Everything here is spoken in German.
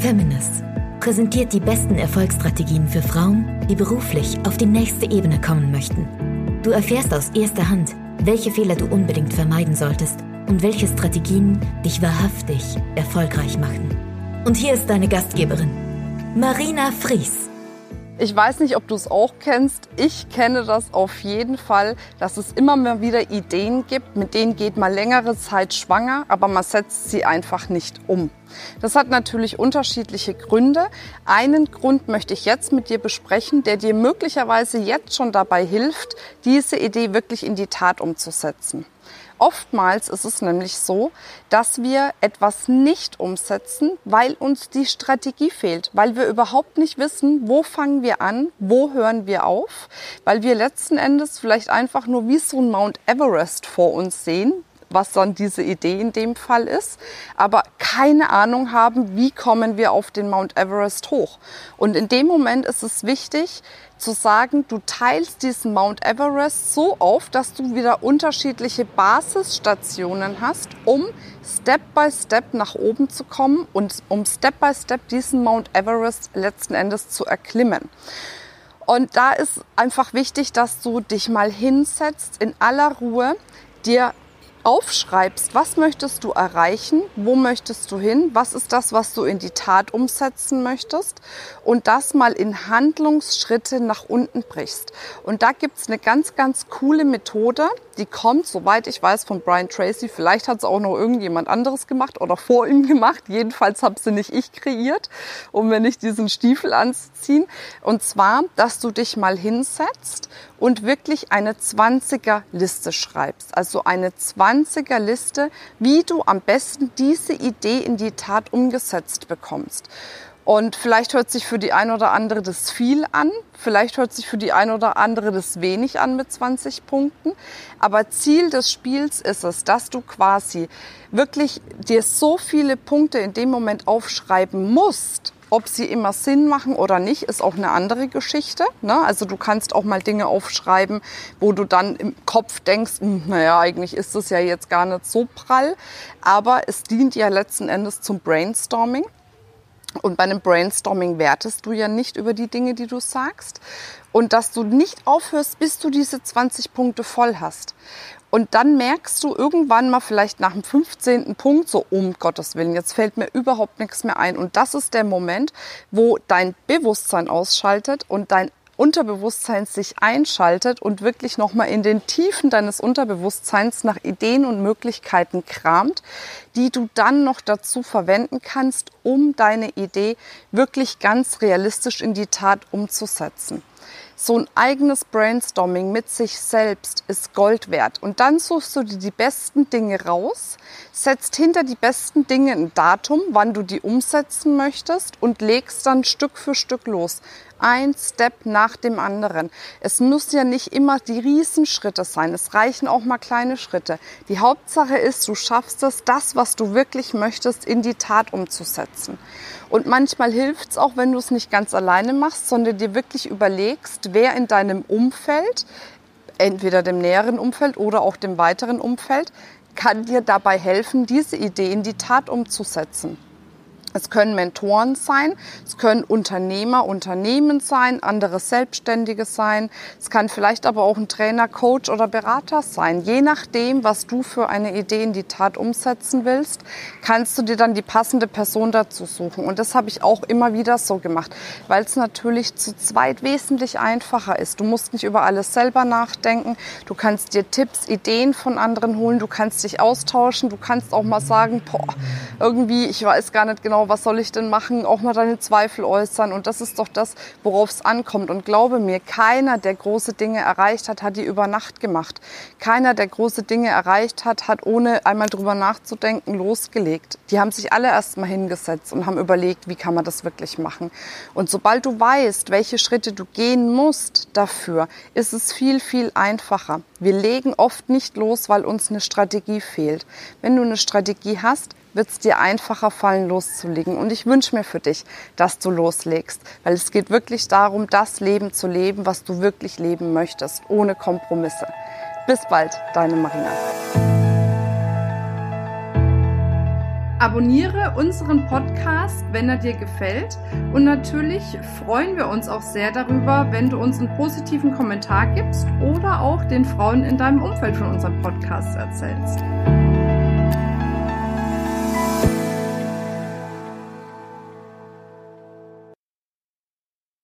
Feminist präsentiert die besten Erfolgsstrategien für Frauen, die beruflich auf die nächste Ebene kommen möchten. Du erfährst aus erster Hand, welche Fehler du unbedingt vermeiden solltest und welche Strategien dich wahrhaftig erfolgreich machen. Und hier ist deine Gastgeberin, Marina Fries. Ich weiß nicht, ob du es auch kennst. Ich kenne das auf jeden Fall, dass es immer mal wieder Ideen gibt, mit denen geht man längere Zeit schwanger, aber man setzt sie einfach nicht um. Das hat natürlich unterschiedliche Gründe. Einen Grund möchte ich jetzt mit dir besprechen, der dir möglicherweise jetzt schon dabei hilft, diese Idee wirklich in die Tat umzusetzen. Oftmals ist es nämlich so, dass wir etwas nicht umsetzen, weil uns die Strategie fehlt, weil wir überhaupt nicht wissen, wo fangen wir an, wo hören wir auf, weil wir letzten Endes vielleicht einfach nur wie so ein Mount Everest vor uns sehen, was dann diese Idee in dem Fall ist, aber keine Ahnung haben, wie kommen wir auf den Mount Everest hoch. Und in dem Moment ist es wichtig zu sagen, du teilst diesen Mount Everest so auf, dass du wieder unterschiedliche Basisstationen hast, um Step by Step nach oben zu kommen und um Step by Step diesen Mount Everest letzten Endes zu erklimmen. Und da ist einfach wichtig, dass du dich mal hinsetzt in aller Ruhe, dir aufschreibst, was möchtest du erreichen, wo möchtest du hin, was ist das, was du in die Tat umsetzen möchtest und das mal in Handlungsschritte nach unten brichst. Und da gibt's eine ganz, ganz coole Methode, die kommt, soweit ich weiß, von Brian Tracy. Vielleicht hat es auch noch irgendjemand anderes gemacht oder vor ihm gemacht. Jedenfalls habe sie nicht ich kreiert, um mir nicht diesen Stiefel anzuziehen. Und zwar, dass du dich mal hinsetzt und wirklich eine 20er Liste schreibst. Also eine 20er Liste, wie du am besten diese Idee in die Tat umgesetzt bekommst. Und vielleicht hört sich für die ein oder andere das viel an, vielleicht hört sich für die ein oder andere das wenig an mit 20 Punkten. Aber Ziel des Spiels ist es, dass du quasi wirklich dir so viele Punkte in dem Moment aufschreiben musst, ob sie immer Sinn machen oder nicht, ist auch eine andere Geschichte. Ne? Also du kannst auch mal Dinge aufschreiben, wo du dann im Kopf denkst, hm, naja, eigentlich ist das ja jetzt gar nicht so prall. Aber es dient ja letzten Endes zum Brainstorming. Und bei einem Brainstorming wertest du ja nicht über die Dinge, die du sagst. Und dass du nicht aufhörst, bis du diese 20 Punkte voll hast. Und dann merkst du irgendwann mal vielleicht nach dem 15. Punkt so, um Gottes Willen, jetzt fällt mir überhaupt nichts mehr ein. Und das ist der Moment, wo dein Bewusstsein ausschaltet und dein Unterbewusstsein sich einschaltet und wirklich nochmal in den Tiefen deines Unterbewusstseins nach Ideen und Möglichkeiten kramt, die du dann noch dazu verwenden kannst, um deine Idee wirklich ganz realistisch in die Tat umzusetzen. So ein eigenes Brainstorming mit sich selbst ist Gold wert. Und dann suchst du dir die besten Dinge raus, setzt hinter die besten Dinge ein Datum, wann du die umsetzen möchtest und legst dann Stück für Stück los ein Step nach dem anderen. Es muss ja nicht immer die Riesenschritte sein. Es reichen auch mal kleine Schritte. Die Hauptsache ist, du schaffst es, das, was du wirklich möchtest, in die Tat umzusetzen. Und manchmal hilft es auch, wenn du es nicht ganz alleine machst, sondern dir wirklich überlegst, wer in deinem Umfeld, entweder dem näheren Umfeld oder auch dem weiteren Umfeld, kann dir dabei helfen, diese Idee in die Tat umzusetzen. Es können Mentoren sein, es können Unternehmer, Unternehmen sein, andere Selbstständige sein. Es kann vielleicht aber auch ein Trainer, Coach oder Berater sein. Je nachdem, was du für eine Idee in die Tat umsetzen willst, kannst du dir dann die passende Person dazu suchen. Und das habe ich auch immer wieder so gemacht, weil es natürlich zu zweit wesentlich einfacher ist. Du musst nicht über alles selber nachdenken. Du kannst dir Tipps, Ideen von anderen holen. Du kannst dich austauschen. Du kannst auch mal sagen, boah, irgendwie, ich weiß gar nicht genau, genau, was soll ich denn machen, auch mal deine Zweifel äußern. Und das ist doch das, worauf es ankommt. Und glaube mir, keiner, der große Dinge erreicht hat, hat die über Nacht gemacht. Keiner, der große Dinge erreicht hat, hat ohne einmal drüber nachzudenken losgelegt. Die haben sich alle erst mal hingesetzt und haben überlegt, wie kann man das wirklich machen. Und sobald du weißt, welche Schritte du gehen musst dafür, ist es viel, viel einfacher. Wir legen oft nicht los, weil uns eine Strategie fehlt. Wenn du eine Strategie hast, wird es dir einfacher fallen, loszulegen. Und ich wünsche mir für dich, dass du loslegst, weil es geht wirklich darum, das Leben zu leben, was du wirklich leben möchtest, ohne Kompromisse. Bis bald, deine Marina. Abonniere unseren Podcast, wenn er dir gefällt. Und natürlich freuen wir uns auch sehr darüber, wenn du uns einen positiven Kommentar gibst oder auch den Frauen in deinem Umfeld von unserem Podcast erzählst.